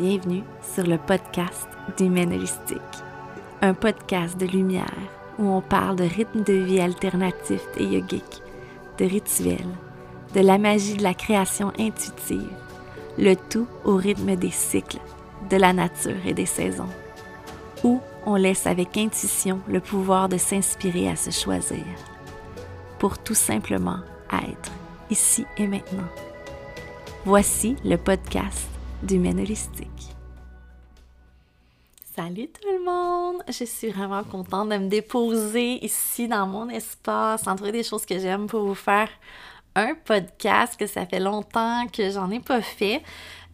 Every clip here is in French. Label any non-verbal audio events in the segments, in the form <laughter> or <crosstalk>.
Bienvenue sur le podcast d'Humaine Holistique, un podcast de lumière où on parle de rythme de vie alternatif et yogique, de rituels, de la magie de la création intuitive, le tout au rythme des cycles, de la nature et des saisons, où on laisse avec intuition le pouvoir de s'inspirer à se choisir, pour tout simplement être ici et maintenant. Voici le podcast du Holistique. Salut tout le monde! Je suis vraiment contente de me déposer ici dans mon espace, trouver des choses que j'aime pour vous faire un podcast que ça fait longtemps que j'en ai pas fait.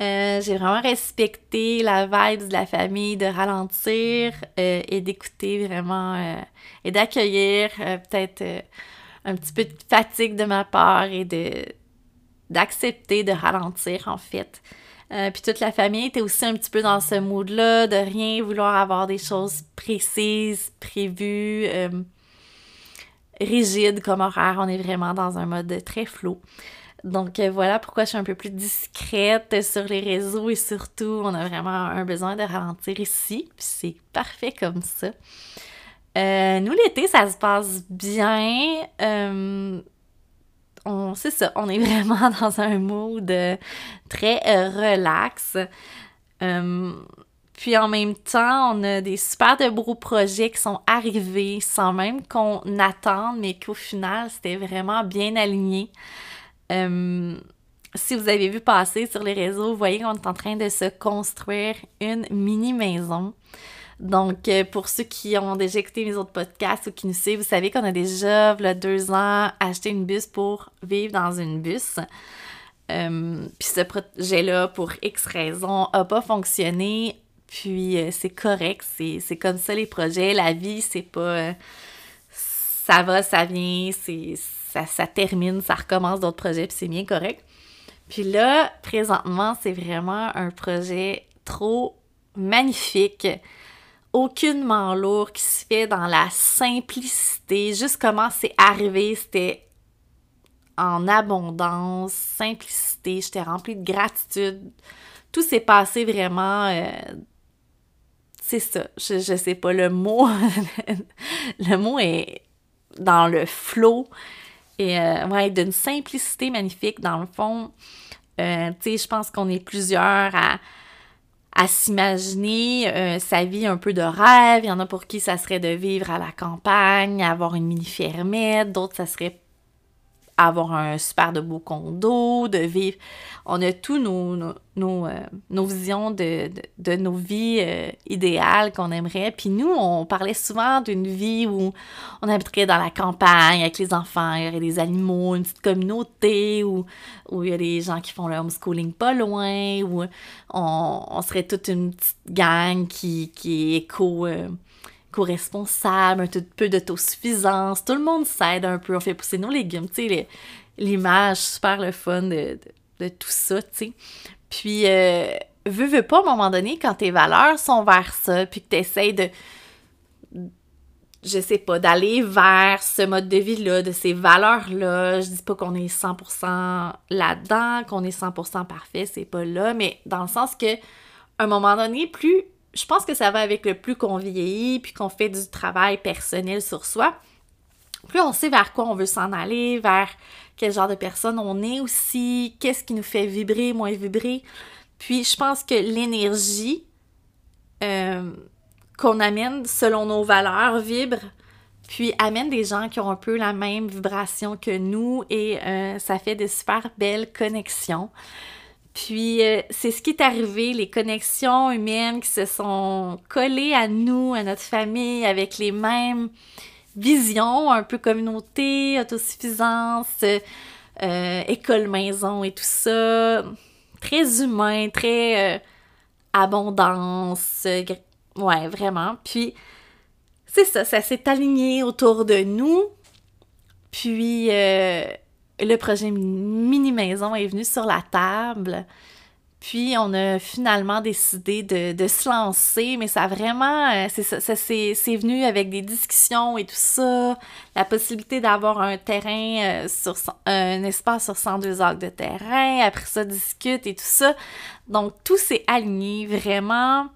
Euh, j'ai vraiment respecté la vibe de la famille de ralentir euh, et d'écouter vraiment euh, et d'accueillir peut-être un petit peu de fatigue de ma part et d'accepter de ralentir en fait. Puis toute la famille était aussi un petit peu dans ce mood-là, de rien vouloir avoir des choses précises, prévues, rigides comme horaire. On est vraiment dans un mode très flou. Donc euh, voilà pourquoi je suis un peu plus discrète sur les réseaux et surtout, on a vraiment un besoin de ralentir ici. Puis c'est parfait comme ça. Euh, nous, l'été, ça se passe bien. Euh, on, c'est ça, on est <laughs> vraiment dans un mood très relax. puis en même temps, on a des super de beaux projets qui sont arrivés sans même qu'on attende, mais qu'au final, c'était vraiment bien aligné. Euh, si vous avez vu passer sur les réseaux, vous voyez qu'on est en train de se construire une mini maison. Donc, euh, pour ceux qui ont déjà écouté mes autres podcasts ou qui nous suivent, vous savez qu'on a déjà, il deux ans, acheté une bus pour vivre dans une bus. Euh, puis ce projet-là, pour X raisons, n'a pas fonctionné. Puis c'est correct, c'est comme ça les projets. La vie, c'est pas. ça va, ça vient, c'est ça, termine, ça recommence d'autres projets, puis c'est bien correct. Puis là, présentement, c'est vraiment un projet trop magnifique, aucunement lourd, qui se fait dans la simplicité. Juste comment c'est arrivé, c'était en abondance, simplicité, j'étais remplie de gratitude. Tout s'est passé vraiment... Euh, c'est ça, je, je sais pas, le mot... <laughs> le mot est dans le flot. Et euh, ouais, d'une simplicité magnifique, dans le fond. Euh, tu sais, je pense qu'on est plusieurs à, à s'imaginer euh, sa vie un peu de rêve. Il y en a pour qui ça serait de vivre à la campagne, avoir une mini-fermette. D'autres, ça serait avoir un super de beau condo, de vivre. On a tous nos, nos, euh, visions de, nos vies euh, idéales qu'on aimerait. Puis nous, on parlait souvent d'une vie où on habiterait dans la campagne avec les enfants, il y aurait des animaux, une petite communauté, où, où il y a des gens qui font le homeschooling pas loin, où on, serait toute une petite gang qui, qui est éco... Euh, co-responsable, un peu d'autosuffisance. Tout le monde s'aide un peu. On fait pousser nos légumes, tu sais, l'image super le fun de, tout ça, tu sais. Puis, euh, veux, veux pas, à un moment donné, quand tes valeurs sont vers ça, puis que tu essaies de, je sais pas, d'aller vers ce mode de vie-là, de ces valeurs-là. Je dis pas qu'on est 100% là-dedans, qu'on est 100% parfait, c'est pas là, mais dans le sens que, à un moment donné, plus je pense que ça va avec le plus qu'on vieillit, puis qu'on fait du travail personnel sur soi, plus on sait vers quoi on veut s'en aller, vers quel genre de personne on est aussi, qu'est-ce qui nous fait vibrer, moins vibrer. Puis je pense que l'énergie euh, qu'on amène selon nos valeurs vibre, puis amène des gens qui ont un peu la même vibration que nous et euh, ça fait de super belles connexions. Puis euh, c'est ce qui est arrivé, les connexions humaines qui se sont collées à nous, à notre famille, avec les mêmes visions, un peu communauté, autosuffisance, euh, école maison et tout ça. Très humain, très euh, abondance. ouais, vraiment. Puis c'est ça, ça s'est aligné autour de nous. Puis le projet mini maison est venu sur la table. Puis on a finalement décidé de, se lancer, mais ça vraiment, euh, c'est venu avec des discussions et tout ça, la possibilité d'avoir un terrain euh, sur un espace sur 102 acres de terrain, après ça discute et tout ça. Donc tout s'est aligné vraiment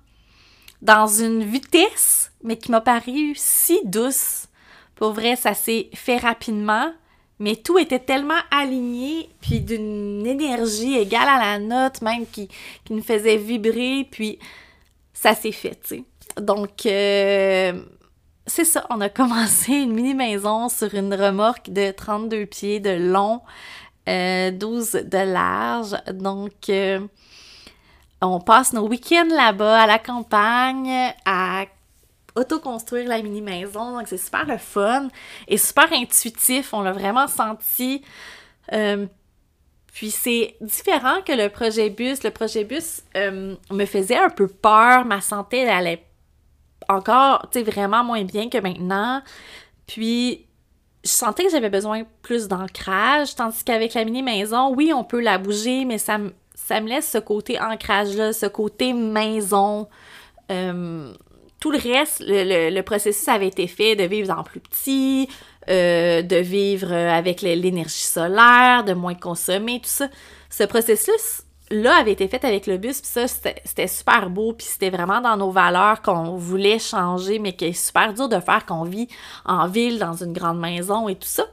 dans une vitesse, mais qui m'a paru si douce. Pour vrai, ça s'est fait rapidement mais tout était tellement aligné, puis d'une énergie égale à la note, même qui, nous faisait vibrer, puis ça s'est fait, tu sais. Donc, euh, c'est ça, on a commencé une mini-maison sur une remorque de 32 pieds de long, 12 euh, de large. Donc, euh, on passe nos week-ends là-bas, à la campagne, à auto-construire la mini-maison. Donc, c'est super fun et super intuitif. On l'a vraiment senti. Euh, puis c'est différent que le projet bus. Le projet bus euh, me faisait un peu peur. Ma santé, elle allait encore, tu sais, vraiment moins bien que maintenant. Puis je sentais que j'avais besoin plus d'ancrage, tandis qu'avec la mini-maison, oui, on peut la bouger, mais ça, ça me laisse ce côté ancrage-là, ce côté maison. Euh, tout le reste, le, processus avait été fait de vivre en plus petit, euh, de vivre avec l'énergie solaire, de moins consommer, tout ça. Ce processus-là avait été fait avec le bus, puis ça, c'était super beau, puis c'était vraiment dans nos valeurs qu'on voulait changer, mais qui est super dur de faire qu'on vit en ville, dans une grande maison et tout ça.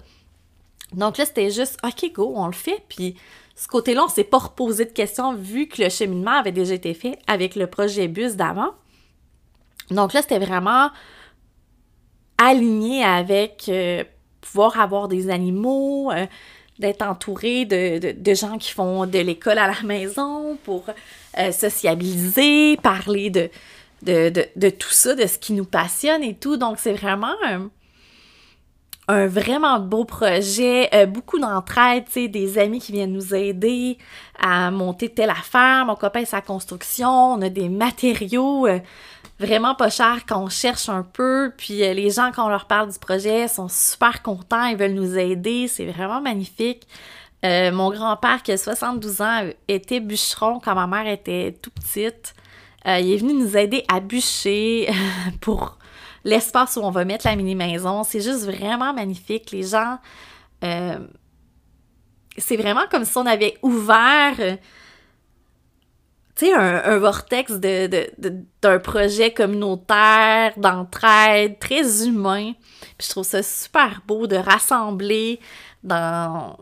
Donc là, c'était juste, OK, go, on le fait, puis ce côté-là, on s'est pas reposé de questions vu que le cheminement avait déjà été fait avec le projet bus d'avant. Donc là, c'était vraiment aligné avec euh, pouvoir avoir des animaux, euh, d'être entouré de, gens qui font de l'école à la maison pour euh, sociabiliser, parler de, de, tout ça, de ce qui nous passionne et tout. Donc c'est vraiment un, vraiment beau projet, beaucoup d'entraide, des amis qui viennent nous aider à monter telle affaire, mon copain sa construction, on a des matériaux vraiment pas cher quand on cherche un peu. Puis euh, les gens, quand on leur parle du projet, sont super contents, ils veulent nous aider. C'est vraiment magnifique. Euh, mon grand-père, qui a 72 ans, était bûcheron quand ma mère était tout petite. Euh, il est venu nous aider à bûcher <laughs> pour l'espace où on va mettre la mini-maison. C'est juste vraiment magnifique. Les gens... c'est vraiment comme si on avait ouvert tu sais, un, vortex d'un projet communautaire, d'entraide, très humain. Puis je trouve ça super beau de rassembler dans,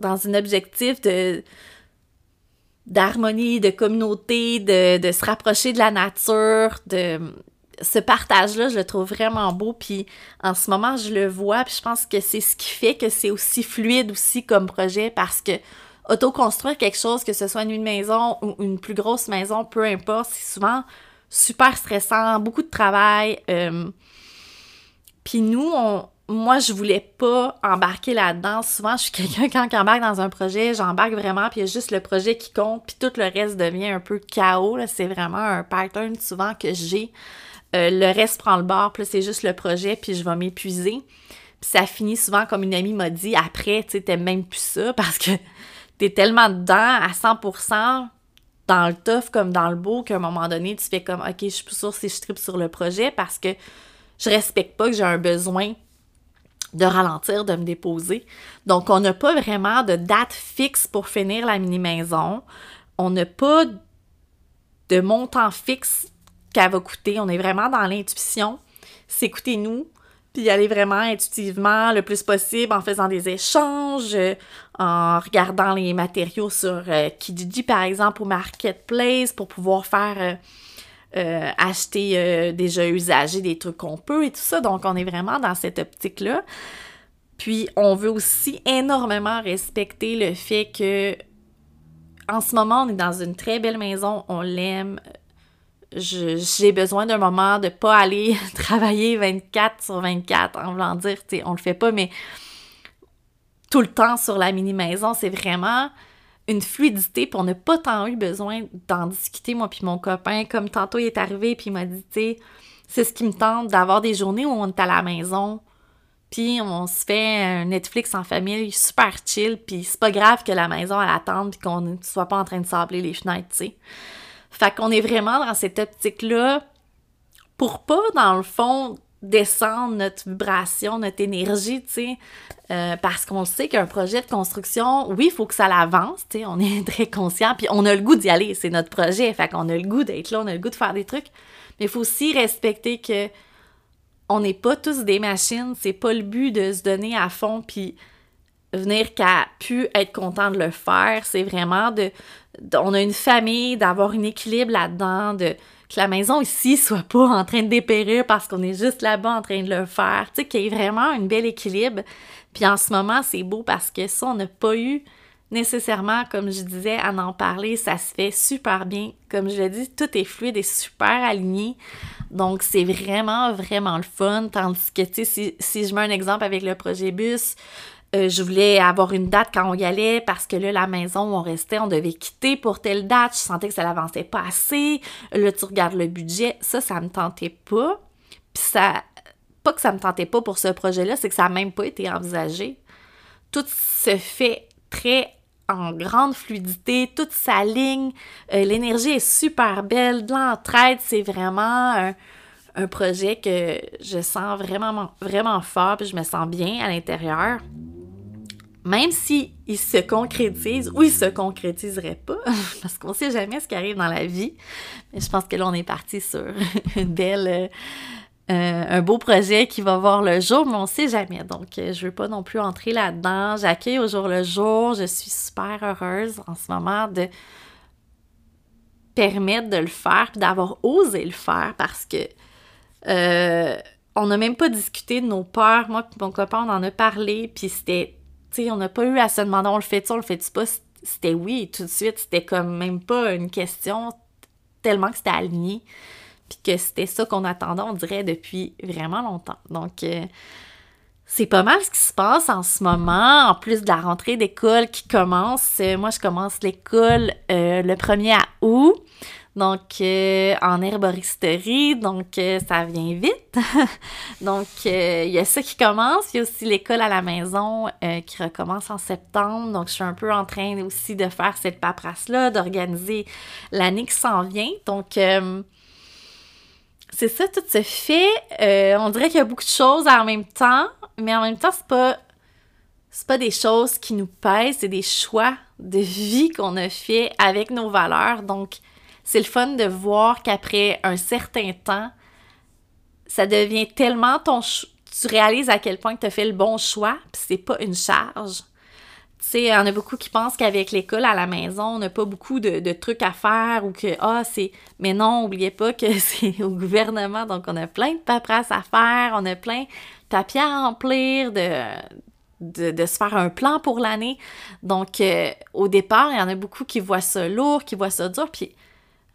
dans un objectif de d'harmonie, de communauté, de se rapprocher de la nature, de ce partage-là, je le trouve vraiment beau. Puis en ce moment, je le vois, puis je pense que c'est ce qui fait que c'est aussi fluide aussi comme projet parce que autoconstruire quelque chose, que ce soit une maison ou une plus grosse maison, peu importe, c'est souvent super stressant, beaucoup de travail. Euh, puis nous, on, moi, je voulais pas embarquer là-dedans. Souvent, je suis <laughs> quelqu'un, quand j'embarque dans un projet, j'embarque vraiment, puis il y a juste le projet qui compte, puis tout le reste devient un peu chaos. C'est vraiment un pattern souvent que j'ai. Euh, le reste prend le bord, puis c'est juste le projet, puis je vais m'épuiser. Puis ça finit souvent comme une amie m'a dit après, tu sais, même plus ça <laughs> parce que t'es tellement dedans à 100% dans le tough comme dans le beau qu'à un moment donné, tu fais comme, OK, je suis plus sûre si je tripe sur le projet parce que je respecte pas que j'ai un besoin de ralentir, de me déposer. Donc, on n'a pas vraiment de date fixe pour finir la mini-maison. On n'a pas de montant fixe qu'elle va coûter. On est vraiment dans l'intuition. C'est écoutez-nous, puis aller vraiment intuitivement le plus possible en faisant des échanges, euh, en regardant les matériaux sur euh, par exemple ou Marketplace pour pouvoir faire euh, acheter déjà usagés des trucs qu'on peut et tout ça. Donc on est vraiment dans cette optique-là. Puis on veut aussi énormément respecter le fait que en ce moment on est dans une très belle maison, on l'aime, j'ai besoin d'un moment de pas aller <laughs> travailler 24 sur 24 en voulant dire, tu on le fait pas, mais tout le temps sur la mini-maison, c'est vraiment une fluidité, puis on n'a pas tant eu besoin d'en discuter, moi puis mon copain, comme tantôt il est arrivé, puis il m'a dit, tu sais, c'est ce qui me tente d'avoir des journées où on est à la maison puis on se fait un Netflix en famille super chill, puis c'est pas grave que la maison elle attende puis qu'on ne soit pas en train de sabler les fenêtres, tu sais. Fait qu'on est vraiment dans cette optique-là pour pas, dans le fond, descendre notre vibration, notre énergie, tu sais, euh, parce qu'on sait qu'un projet de construction, oui, il faut que ça l'avance, tu sais, on est <laughs> très conscient, puis on a le goût d'y aller, c'est notre projet, fait qu'on a le goût d'être là, on a le goût de faire des trucs, mais il faut aussi respecter que on n'est pas tous des machines, c'est pas le but de se donner à fond puis venir qu'à pu être content de le faire, c'est vraiment de, on a une famille, d'avoir un équilibre là-dedans, de que la maison ici <laughs> soit pas en train de dépérir parce qu'on est juste là-bas en train de le faire, tu sais qu'il y ait vraiment un bel équilibre. Puis en ce moment, c'est beau parce que ça on n'a pas eu nécessairement, comme je disais, à en parler, ça se fait super bien. Comme je l'ai dit, tout est fluide et super aligné. Donc, c'est vraiment, vraiment le fun. Tandis que, tu sais, si, je mets un exemple avec le projet bus, euh, je voulais avoir une date quand on y allait parce que là, la maison où on restait, on devait quitter pour telle date. Je sentais que ça n'avançait pas assez. Là, tu regardes le budget. Ça, ça me tentait pas. Puis ça, pas que ça me tentait pas pour ce projet-là, c'est que ça n'a même pas été envisagé. Tout se fait très en grande fluidité, toute sa ligne, euh, l'énergie est super belle, de l'entraide, c'est vraiment un, projet que je sens vraiment, vraiment fort, puis je me sens bien à l'intérieur. Même s'il il se concrétise ou il se concrétiserait pas, <laughs> parce qu'on sait jamais ce qui arrive dans la vie. Mais je pense que là, on est parti sur <laughs> euh, euh, un beau projet qui va voir le jour, mais on sait jamais. Donc, euh, je veux pas non plus entrer là-dedans. J'accueille au jour le jour. Je suis super heureuse en ce moment de permettre de le faire, d'avoir osé le faire parce que on n'a même pas discuté de nos peurs. Moi mon copain, on en a parlé, puis c'était, sais, on n'a pas eu à se demander on le fait-tu, on le fait-tu pas? C'était oui, tout de suite. C'était comme même pas une question tellement que c'était aligné puis que c'était ça qu'on attendait, on dirait, depuis vraiment longtemps. Donc, euh, c'est pas mal ce qui se passe en ce moment, en plus de la rentrée d'école qui commence. Euh, moi, je commence l'école euh, le 1er août, donc en herboristerie, donc ça vient vite. <laughs> donc, il y a ça qui commence. Il y a aussi l'école à la maison qui recommence en septembre. Donc, je suis un peu en train aussi de faire cette paperasse-là, d'organiser l'année qui s'en vient. Donc, c'est ça, tout se fait. Euh, on dirait qu'il y a beaucoup de choses en même temps, mais en même temps, c'est pas. C'est pas des choses qui nous pèsent, c'est des choix de vie qu'on a fait avec nos valeurs. Donc, c'est le fun de voir qu'après un certain temps, ça devient tellement ton. Tu réalises à quel point tu as fait le bon choix, puis c'est pas une charge. Tu sais, il y en a beaucoup qui pensent qu'avec l'école à la maison, on n'a pas beaucoup de, trucs à faire ou que, ah, c'est. Mais non, n'oubliez pas que <laughs> c'est au gouvernement, donc on a plein de paperasses à faire, on a plein de papiers à remplir, de, de, se faire un plan pour l'année. Donc, euh, au départ, il y en a beaucoup qui voient ça lourd, qui voient ça dur, puis.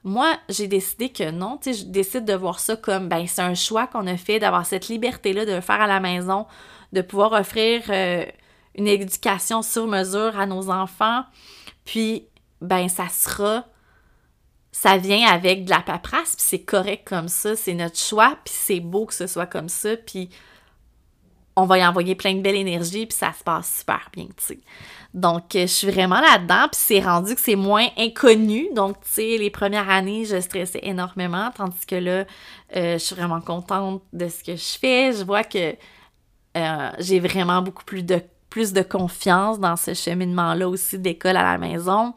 Moi, j'ai décidé que non, je décide de voir ça comme, ben, c'est un choix qu'on a fait d'avoir cette liberté-là de le faire à la maison, de pouvoir offrir euh, une éducation sur mesure à nos enfants. Puis, ben, ça sera, ça vient avec de la paperasse, puis c'est correct comme ça, c'est notre choix, puis c'est beau que ce soit comme ça, puis on va y envoyer plein de belle énergie, puis ça se passe super bien, tu sais. Donc, euh, je suis vraiment là-dedans, puis c'est rendu que c'est moins inconnu. Donc, tu sais, les premières années, je stressais énormément, tandis que là, euh, je suis vraiment contente de ce que je fais. Je vois que euh, j'ai vraiment beaucoup plus de plus de confiance dans ce cheminement-là aussi d'école à la maison.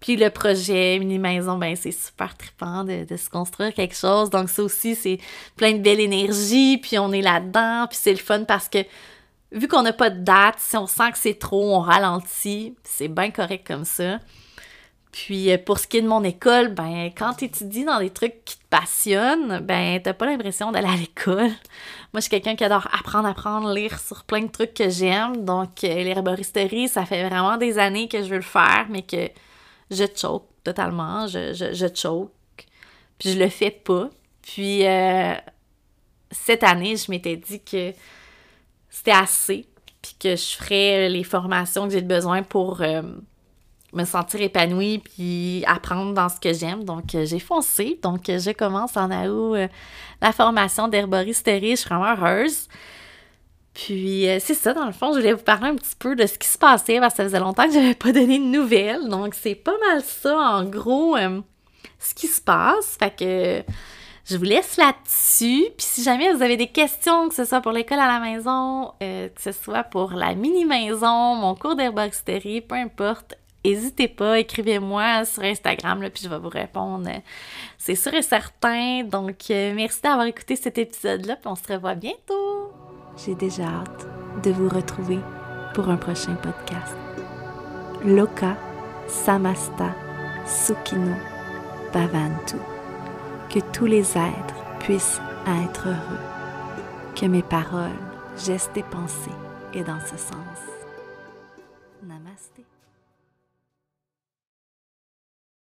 Puis le projet mini-maison, ben c'est super trippant de, se construire quelque chose. Donc ça aussi, c'est plein de belle énergie, puis on est là-dedans, puis c'est le fun parce que vu qu'on n'a pas de date, si on sent que c'est trop, on ralentit, c'est bien correct comme ça. Puis euh, pour ce qui est de mon école, ben quand tu dans des trucs qui te passionnent, ben t'as pas l'impression d'aller à l'école. <laughs> Moi, je suis quelqu'un qui adore apprendre, apprendre, lire sur plein de trucs que j'aime. Donc euh, l'herboristerie, ça fait vraiment des années que je veux le faire, mais que je choke totalement. Je, je, choke. Puis je le fais pas. Puis euh, cette année, je m'étais dit que c'était assez. Puis que je ferais les formations que j'ai besoin pour me sentir épanouie puis apprendre dans ce que j'aime. Donc, euh, j'ai foncé. Donc, euh, je commence en août euh, la formation d'herboristerie. Je suis vraiment heureuse. Puis euh, c'est ça, dans le fond, je voulais vous parler un petit peu de ce qui se passait parce que ça faisait longtemps que je n'avais pas donné de nouvelles. Donc c'est pas mal ça, en gros, euh, ce qui se passe. Fait que je vous laisse là-dessus. Puis si jamais vous avez des questions, que ce soit pour l'école à la maison, euh, que ce soit pour la mini-maison, mon cours d'herboristerie, peu importe, n'hésitez pas, écrivez-moi sur Instagram, là, puis je vais vous répondre. C'est sûr et certain. Donc, merci d'avoir écouté cet épisode-là, puis on se revoit bientôt. J'ai déjà hâte de vous retrouver pour un prochain podcast. Loka Samasta Sukino Bhavantu. Que tous les êtres puissent être heureux. Que mes paroles, gestes et pensées aient dans ce sens.